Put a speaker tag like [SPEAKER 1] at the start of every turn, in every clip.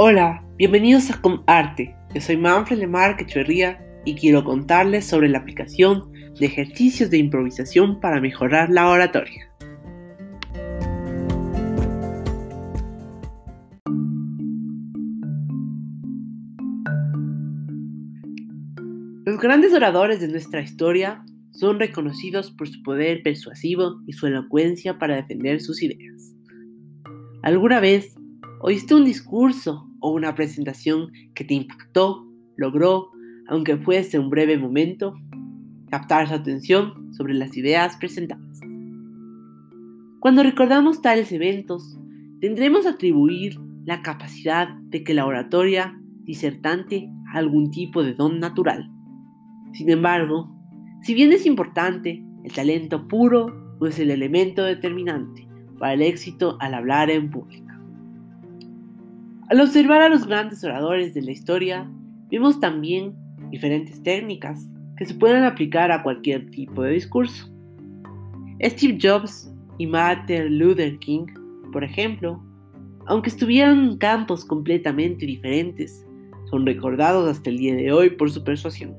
[SPEAKER 1] Hola, bienvenidos a Arte. Yo soy Manfred Lemar Quechuerría y quiero contarles sobre la aplicación de ejercicios de improvisación para mejorar la oratoria. Los grandes oradores de nuestra historia son reconocidos por su poder persuasivo y su elocuencia para defender sus ideas. ¿Alguna vez oíste un discurso o una presentación que te impactó, logró, aunque fuese un breve momento, captar su atención sobre las ideas presentadas. Cuando recordamos tales eventos, tendremos a atribuir la capacidad de que la oratoria disertante a algún tipo de don natural. Sin embargo, si bien es importante, el talento puro no es el elemento determinante para el éxito al hablar en público. Al observar a los grandes oradores de la historia, vemos también diferentes técnicas que se pueden aplicar a cualquier tipo de discurso. Steve Jobs y Martin Luther King, por ejemplo, aunque estuvieran en campos completamente diferentes, son recordados hasta el día de hoy por su persuasión.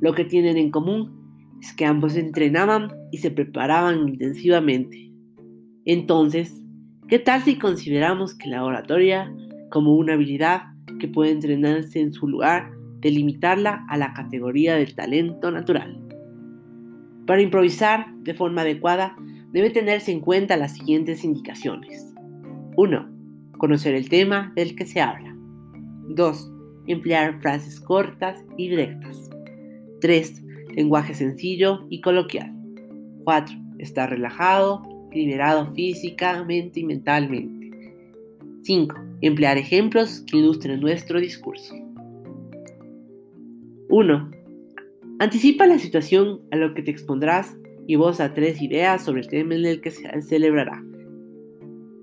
[SPEAKER 1] Lo que tienen en común es que ambos entrenaban y se preparaban intensivamente. Entonces, ¿Qué tal si consideramos que la oratoria como una habilidad que puede entrenarse en su lugar de limitarla a la categoría del talento natural? Para improvisar de forma adecuada debe tenerse en cuenta las siguientes indicaciones. 1. Conocer el tema del que se habla. 2. Emplear frases cortas y directas. 3. Lenguaje sencillo y coloquial. 4. Estar relajado liberado físicamente y mentalmente. 5. Emplear ejemplos que ilustren nuestro discurso. 1. Anticipa la situación a lo que te expondrás y a tres ideas sobre el tema en el que se celebrará.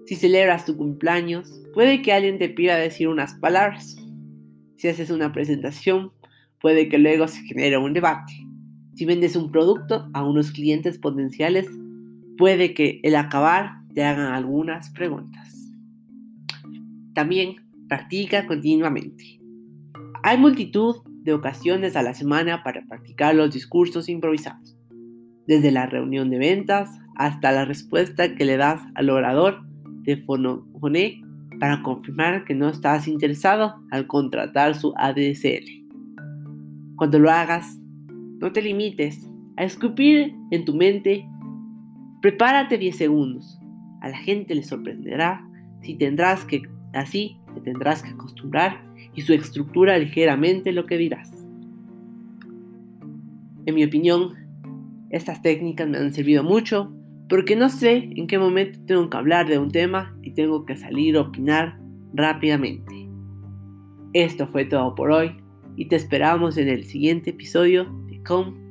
[SPEAKER 1] Si celebras tu cumpleaños, puede que alguien te pida decir unas palabras. Si haces una presentación, puede que luego se genere un debate. Si vendes un producto a unos clientes potenciales, puede que el acabar te hagan algunas preguntas. También practica continuamente. Hay multitud de ocasiones a la semana para practicar los discursos improvisados, desde la reunión de ventas hasta la respuesta que le das al orador de Fonofoné para confirmar que no estás interesado al contratar su ADSL. Cuando lo hagas, no te limites a escupir en tu mente Prepárate 10 segundos. A la gente le sorprenderá si tendrás que, así te tendrás que acostumbrar y su estructura ligeramente lo que dirás. En mi opinión, estas técnicas me han servido mucho porque no sé en qué momento tengo que hablar de un tema y tengo que salir a opinar rápidamente. Esto fue todo por hoy y te esperamos en el siguiente episodio de Com